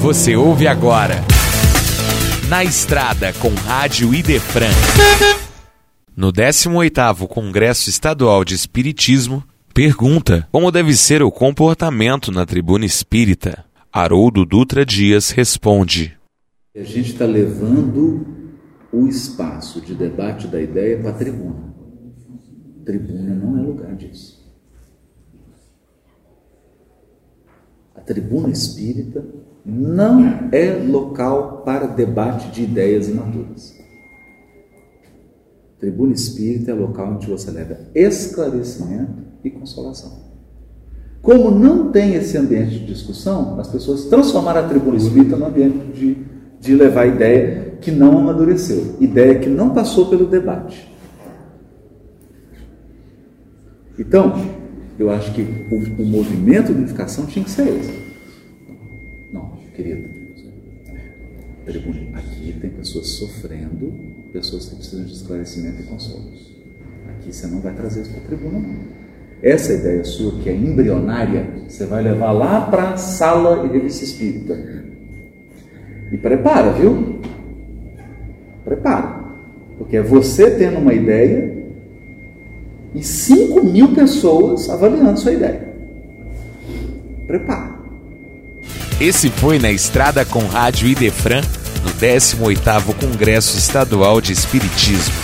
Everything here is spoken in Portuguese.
Você ouve agora. Na Estrada com Rádio Idefran. No 18º Congresso Estadual de Espiritismo, pergunta como deve ser o comportamento na tribuna espírita. Haroldo Dutra Dias responde. A gente está levando o espaço de debate da ideia para a tribuna. Tribuna não é lugar disso. Tribuna espírita não é local para debate de ideias imaturas. Tribuna espírita é local onde você leva esclarecimento e consolação. Como não tem esse ambiente de discussão, as pessoas transformaram a tribuna espírita no ambiente de, de levar ideia que não amadureceu, ideia que não passou pelo debate. Então, eu acho que o, o movimento de unificação tinha que ser esse querida. Aqui tem pessoas sofrendo, pessoas que precisam de esclarecimento e consolos. Aqui você não vai trazer isso para a tribuna, não. Essa ideia sua, que é embrionária, você vai levar lá para a sala e revista espírita. E prepara, viu? Prepara. Porque é você tendo uma ideia e 5 mil pessoas avaliando sua ideia. Prepara. Esse foi na Estrada com Rádio Idefran, no 18º Congresso Estadual de Espiritismo.